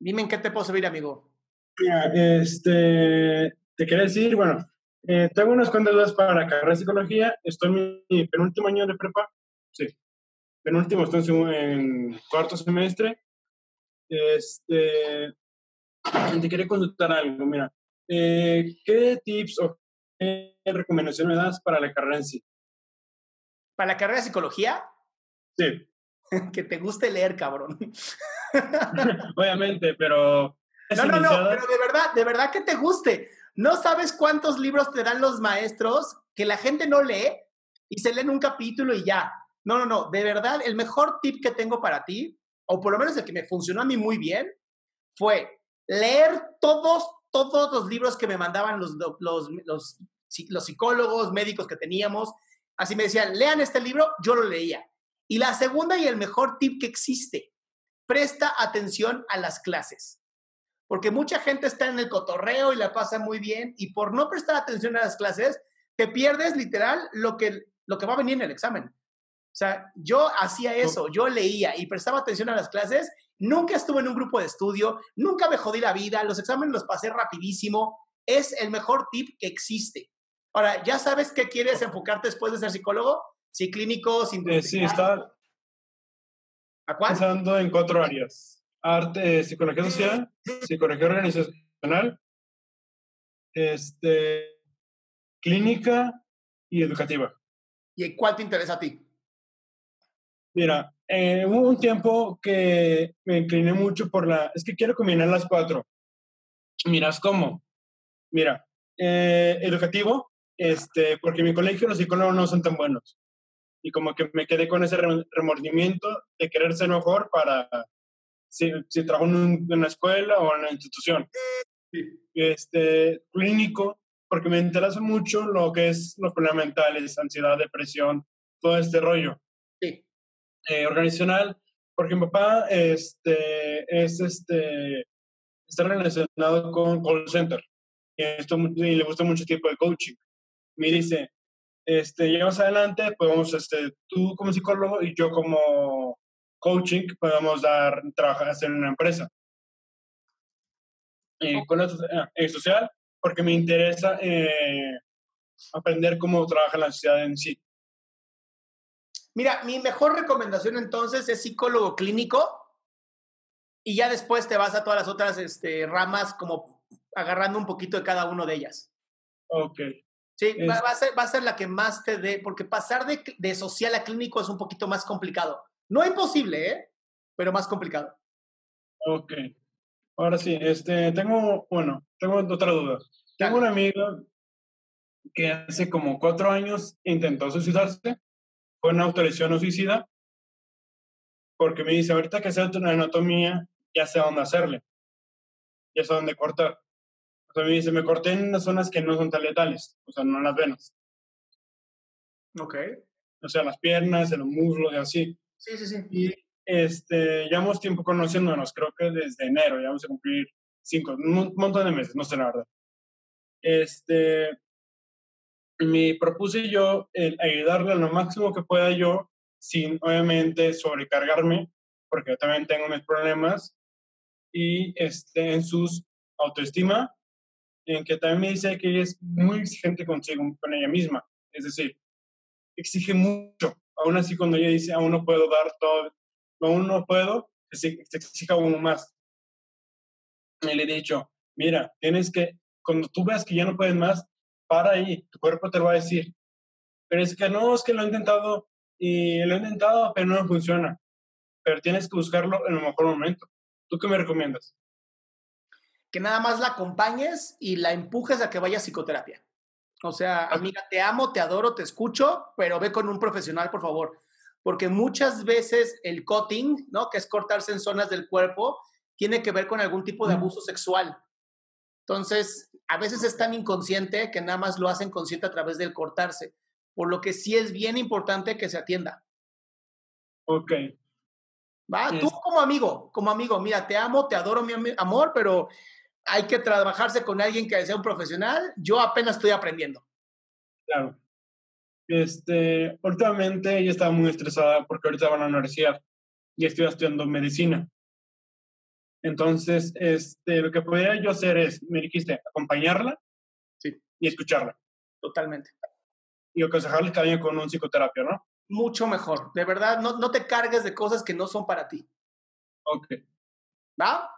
Dime en qué te puedo servir, amigo. este, te quería decir, bueno, eh, tengo unas cuantas dudas para la carrera de psicología. Estoy en mi penúltimo año de prepa. Sí. Penúltimo, estoy en cuarto semestre. Este, te quería consultar algo. Mira, eh, ¿qué tips o qué recomendaciones me das para la carrera en sí? ¿Para la carrera de psicología? Sí. que te guste leer, cabrón. Obviamente, pero... No, no, no, pero de verdad, de verdad que te guste. No sabes cuántos libros te dan los maestros que la gente no lee y se leen un capítulo y ya. No, no, no, de verdad, el mejor tip que tengo para ti, o por lo menos el que me funcionó a mí muy bien, fue leer todos, todos los libros que me mandaban los, los, los, los psicólogos, médicos que teníamos. Así me decían, lean este libro, yo lo leía. Y la segunda y el mejor tip que existe, presta atención a las clases. Porque mucha gente está en el cotorreo y la pasa muy bien y por no prestar atención a las clases, te pierdes literal lo que, lo que va a venir en el examen. O sea, yo hacía eso, yo leía y prestaba atención a las clases, nunca estuve en un grupo de estudio, nunca me jodí la vida, los exámenes los pasé rapidísimo, es el mejor tip que existe. Ahora, ¿ya sabes qué quieres enfocarte después de ser psicólogo? Sí, clínico, sin eh, Sí, está ¿A cuál? pensando en cuatro áreas. Arte, psicología social, psicología organizacional, este, clínica y educativa. ¿Y cuál te interesa a ti? Mira, eh, hubo un tiempo que me incliné mucho por la... Es que quiero combinar las cuatro. Miras cómo. Mira, eh, educativo, este, porque en mi colegio los psicólogos no son tan buenos y como que me quedé con ese remordimiento de querer ser mejor para si, si trabajo en, una escuela o en una institución. Este, clínico, porque me interesa mucho lo que es los problemas mentales, ansiedad, depresión, todo este rollo. Sí. Eh, organizacional, porque mi papá este, es este, está relacionado con call center y, esto, y le gusta mucho tipo de coaching. Me dice, este, más adelante podemos, este, tú como psicólogo y yo como coaching, podemos dar, trabajar, hacer una empresa. Y con esto, eh, social, porque me interesa eh, aprender cómo trabaja la sociedad en sí. Mira, mi mejor recomendación entonces es psicólogo clínico y ya después te vas a todas las otras este, ramas como agarrando un poquito de cada uno de ellas. Ok. Sí, va, a ser, va a ser la que más te dé, porque pasar de, de social a clínico es un poquito más complicado. No imposible, ¿eh? Pero más complicado. Ok. Ahora sí, este, tengo, bueno, tengo otra duda. Tengo un amigo que hace como cuatro años intentó suicidarse, fue una autolesión o suicida, porque me dice, ahorita que una anatomía, ya sé dónde hacerle, ya sé dónde cortar. O sea, me dice, me corté en las zonas que no son tan letales, o sea, no en las venas. Ok. O sea, las piernas, en los muslos y así. Sí, sí, sí. Y este, llevamos tiempo conociéndonos, creo que desde enero, ya vamos a cumplir cinco, un montón de meses, no sé la verdad. Este, me propuse yo el ayudarle lo máximo que pueda yo, sin obviamente sobrecargarme, porque yo también tengo mis problemas, y este, en sus autoestima en que también me dice que ella es muy exigente consigo, con ella misma. Es decir, exige mucho. Aún así, cuando ella dice, aún no puedo dar todo, aún no puedo, se, exige aún más. Y le he dicho, mira, tienes que, cuando tú veas que ya no puedes más, para ahí, tu cuerpo te va a decir. Pero es que no, es que lo he intentado y lo he intentado, pero no funciona. Pero tienes que buscarlo en el mejor momento. ¿Tú qué me recomiendas? Que nada más la acompañes y la empujes a que vaya a psicoterapia. O sea, amiga, te amo, te adoro, te escucho, pero ve con un profesional, por favor. Porque muchas veces el cutting, ¿no? Que es cortarse en zonas del cuerpo, tiene que ver con algún tipo de abuso sexual. Entonces, a veces es tan inconsciente que nada más lo hacen consciente a través del cortarse, por lo que sí es bien importante que se atienda. Ok. ¿Va? Tú como amigo, como amigo, mira, te amo, te adoro, mi amor, pero hay que trabajarse con alguien que sea un profesional. Yo apenas estoy aprendiendo. Claro. Este, últimamente ella estaba muy estresada porque ahorita va a la universidad y estoy estudiando medicina. Entonces, este, lo que podría yo hacer es, me dijiste, acompañarla sí. y escucharla. Totalmente. Y aconsejarle vaya con un psicoterapia, ¿no? Mucho mejor. De verdad, no, no te cargues de cosas que no son para ti. Ok. ¿Va?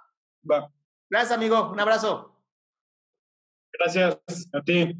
Va. Gracias, amigo. Un abrazo. Gracias a ti.